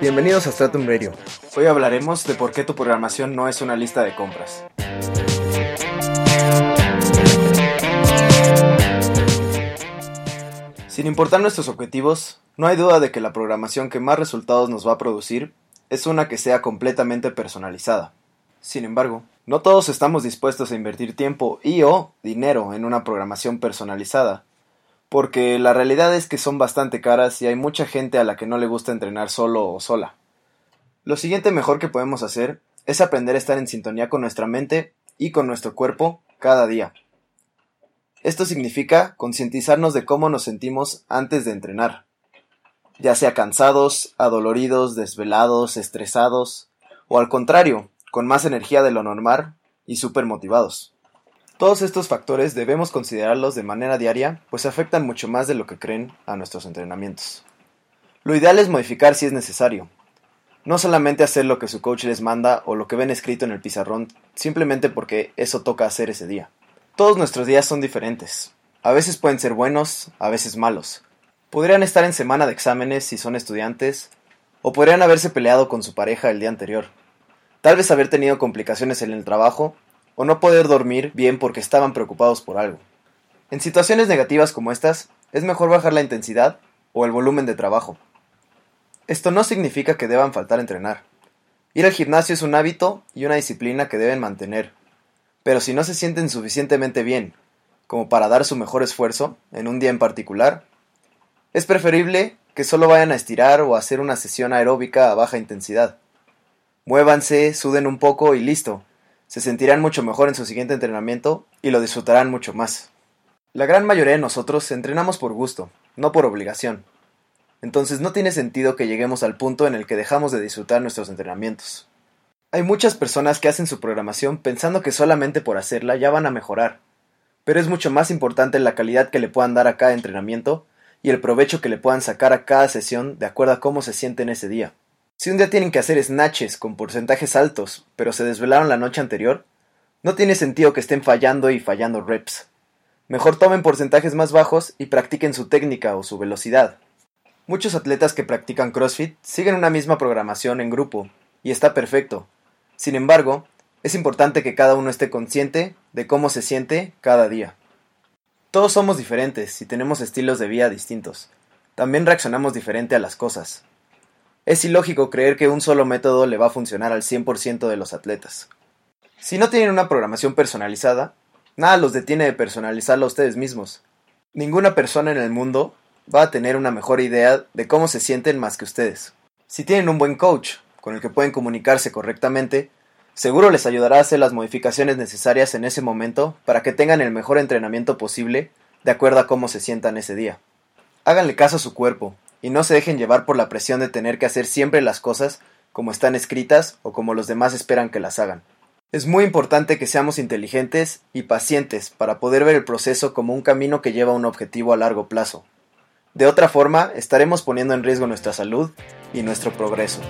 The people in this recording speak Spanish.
Bienvenidos a Stratum Radio. Hoy hablaremos de por qué tu programación no es una lista de compras. Sin importar nuestros objetivos, no hay duda de que la programación que más resultados nos va a producir es una que sea completamente personalizada. Sin embargo, no todos estamos dispuestos a invertir tiempo y o dinero en una programación personalizada, porque la realidad es que son bastante caras y hay mucha gente a la que no le gusta entrenar solo o sola. Lo siguiente mejor que podemos hacer es aprender a estar en sintonía con nuestra mente y con nuestro cuerpo cada día. Esto significa concientizarnos de cómo nos sentimos antes de entrenar, ya sea cansados, adoloridos, desvelados, estresados, o al contrario, con más energía de lo normal y súper motivados. Todos estos factores debemos considerarlos de manera diaria, pues afectan mucho más de lo que creen a nuestros entrenamientos. Lo ideal es modificar si es necesario. No solamente hacer lo que su coach les manda o lo que ven escrito en el pizarrón, simplemente porque eso toca hacer ese día. Todos nuestros días son diferentes. A veces pueden ser buenos, a veces malos. Podrían estar en semana de exámenes si son estudiantes, o podrían haberse peleado con su pareja el día anterior. Tal vez haber tenido complicaciones en el trabajo, o no poder dormir bien porque estaban preocupados por algo. En situaciones negativas como estas, es mejor bajar la intensidad o el volumen de trabajo. Esto no significa que deban faltar a entrenar. Ir al gimnasio es un hábito y una disciplina que deben mantener, pero si no se sienten suficientemente bien como para dar su mejor esfuerzo en un día en particular, es preferible que solo vayan a estirar o a hacer una sesión aeróbica a baja intensidad. Muévanse, suden un poco y listo. Se sentirán mucho mejor en su siguiente entrenamiento y lo disfrutarán mucho más. La gran mayoría de nosotros entrenamos por gusto, no por obligación. Entonces no tiene sentido que lleguemos al punto en el que dejamos de disfrutar nuestros entrenamientos. Hay muchas personas que hacen su programación pensando que solamente por hacerla ya van a mejorar, pero es mucho más importante la calidad que le puedan dar a cada entrenamiento y el provecho que le puedan sacar a cada sesión de acuerdo a cómo se sienten ese día. Si un día tienen que hacer snatches con porcentajes altos, pero se desvelaron la noche anterior, no tiene sentido que estén fallando y fallando reps. Mejor tomen porcentajes más bajos y practiquen su técnica o su velocidad. Muchos atletas que practican CrossFit siguen una misma programación en grupo, y está perfecto, sin embargo, es importante que cada uno esté consciente de cómo se siente cada día. Todos somos diferentes y tenemos estilos de vida distintos. También reaccionamos diferente a las cosas. Es ilógico creer que un solo método le va a funcionar al 100% de los atletas. Si no tienen una programación personalizada, nada los detiene de personalizarla a ustedes mismos. Ninguna persona en el mundo va a tener una mejor idea de cómo se sienten más que ustedes. Si tienen un buen coach, con el que pueden comunicarse correctamente, seguro les ayudará a hacer las modificaciones necesarias en ese momento para que tengan el mejor entrenamiento posible de acuerdo a cómo se sientan ese día. Háganle caso a su cuerpo y no se dejen llevar por la presión de tener que hacer siempre las cosas como están escritas o como los demás esperan que las hagan. Es muy importante que seamos inteligentes y pacientes para poder ver el proceso como un camino que lleva a un objetivo a largo plazo. De otra forma, estaremos poniendo en riesgo nuestra salud y nuestro progreso.